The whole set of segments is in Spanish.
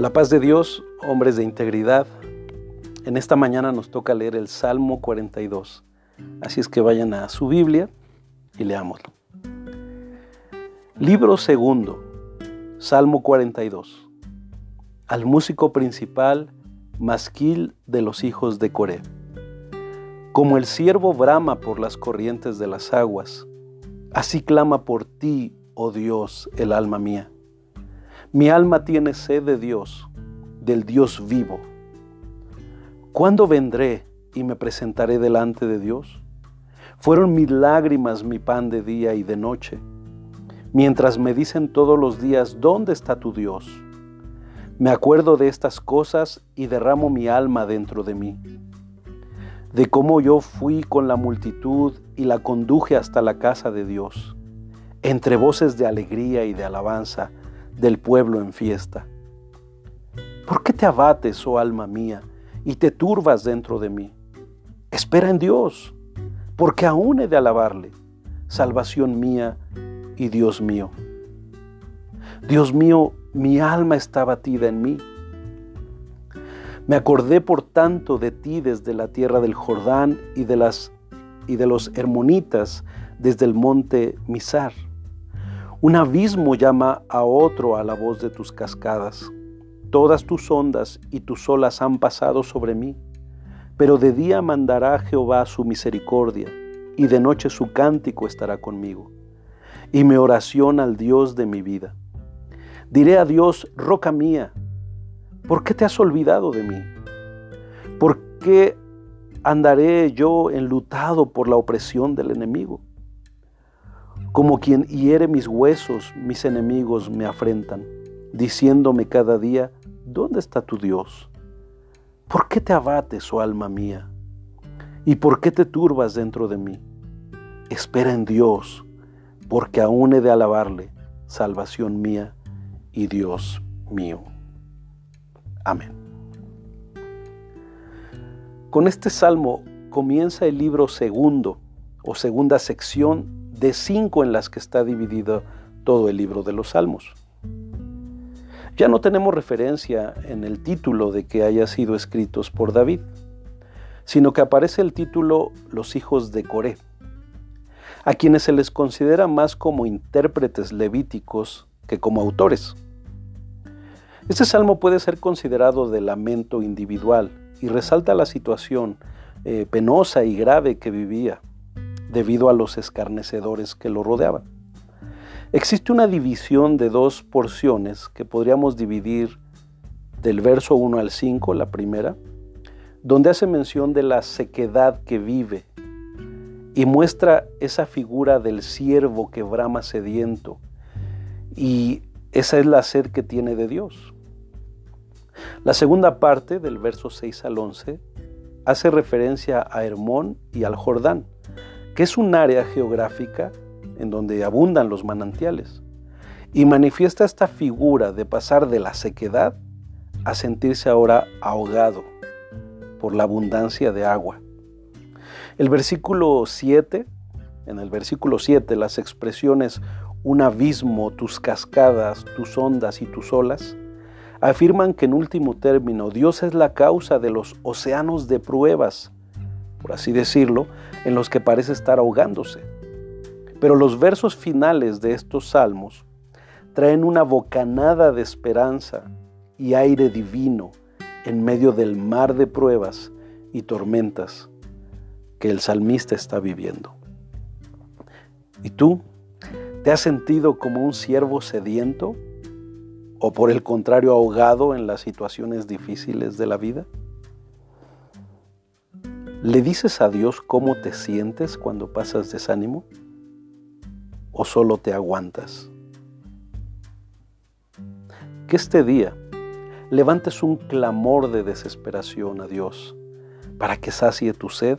La paz de Dios, hombres de integridad. En esta mañana nos toca leer el Salmo 42. Así es que vayan a su Biblia y leámoslo. Libro segundo, Salmo 42. Al músico principal, masquil de los hijos de Coré. Como el siervo brama por las corrientes de las aguas, así clama por ti, oh Dios, el alma mía. Mi alma tiene sed de Dios, del Dios vivo. ¿Cuándo vendré y me presentaré delante de Dios? Fueron mis lágrimas mi pan de día y de noche, mientras me dicen todos los días, ¿dónde está tu Dios? Me acuerdo de estas cosas y derramo mi alma dentro de mí, de cómo yo fui con la multitud y la conduje hasta la casa de Dios, entre voces de alegría y de alabanza, del pueblo en fiesta. ¿Por qué te abates, oh alma mía, y te turbas dentro de mí? Espera en Dios, porque aún he de alabarle, salvación mía y Dios mío. Dios mío, mi alma está batida en mí. Me acordé por tanto de ti desde la tierra del Jordán y de las y de los hermonitas desde el monte Misar. Un abismo llama a otro a la voz de tus cascadas. Todas tus ondas y tus olas han pasado sobre mí, pero de día mandará Jehová su misericordia, y de noche su cántico estará conmigo, y mi oración al Dios de mi vida. Diré a Dios, roca mía, ¿por qué te has olvidado de mí? ¿Por qué andaré yo enlutado por la opresión del enemigo? Como quien hiere mis huesos, mis enemigos me afrentan, diciéndome cada día, ¿dónde está tu Dios? ¿Por qué te abates, oh alma mía? ¿Y por qué te turbas dentro de mí? Espera en Dios, porque aún he de alabarle, salvación mía y Dios mío. Amén. Con este salmo comienza el libro segundo o segunda sección de cinco en las que está dividido todo el libro de los Salmos. Ya no tenemos referencia en el título de que haya sido escritos por David, sino que aparece el título Los hijos de Coré, a quienes se les considera más como intérpretes levíticos que como autores. Este salmo puede ser considerado de lamento individual y resalta la situación eh, penosa y grave que vivía debido a los escarnecedores que lo rodeaban. Existe una división de dos porciones que podríamos dividir del verso 1 al 5, la primera, donde hace mención de la sequedad que vive y muestra esa figura del siervo que brama sediento y esa es la sed que tiene de Dios. La segunda parte del verso 6 al 11 hace referencia a Hermón y al Jordán, que es un área geográfica en donde abundan los manantiales, y manifiesta esta figura de pasar de la sequedad a sentirse ahora ahogado por la abundancia de agua. El versículo 7, en el versículo 7, las expresiones un abismo, tus cascadas, tus ondas y tus olas, afirman que en último término Dios es la causa de los océanos de pruebas por así decirlo, en los que parece estar ahogándose. Pero los versos finales de estos salmos traen una bocanada de esperanza y aire divino en medio del mar de pruebas y tormentas que el salmista está viviendo. ¿Y tú? ¿Te has sentido como un siervo sediento o por el contrario ahogado en las situaciones difíciles de la vida? ¿Le dices a Dios cómo te sientes cuando pasas desánimo? ¿O solo te aguantas? Que este día levantes un clamor de desesperación a Dios para que sacie tu sed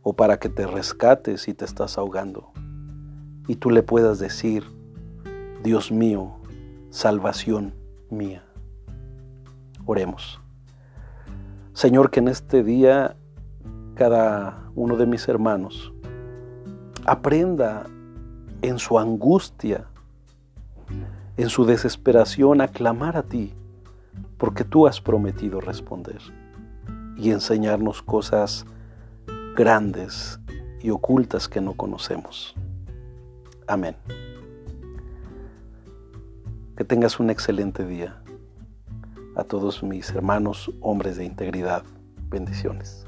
o para que te rescates si te estás ahogando. Y tú le puedas decir, Dios mío, salvación mía. Oremos. Señor, que en este día cada uno de mis hermanos aprenda en su angustia, en su desesperación, a clamar a ti porque tú has prometido responder y enseñarnos cosas grandes y ocultas que no conocemos. Amén. Que tengas un excelente día. A todos mis hermanos, hombres de integridad, bendiciones.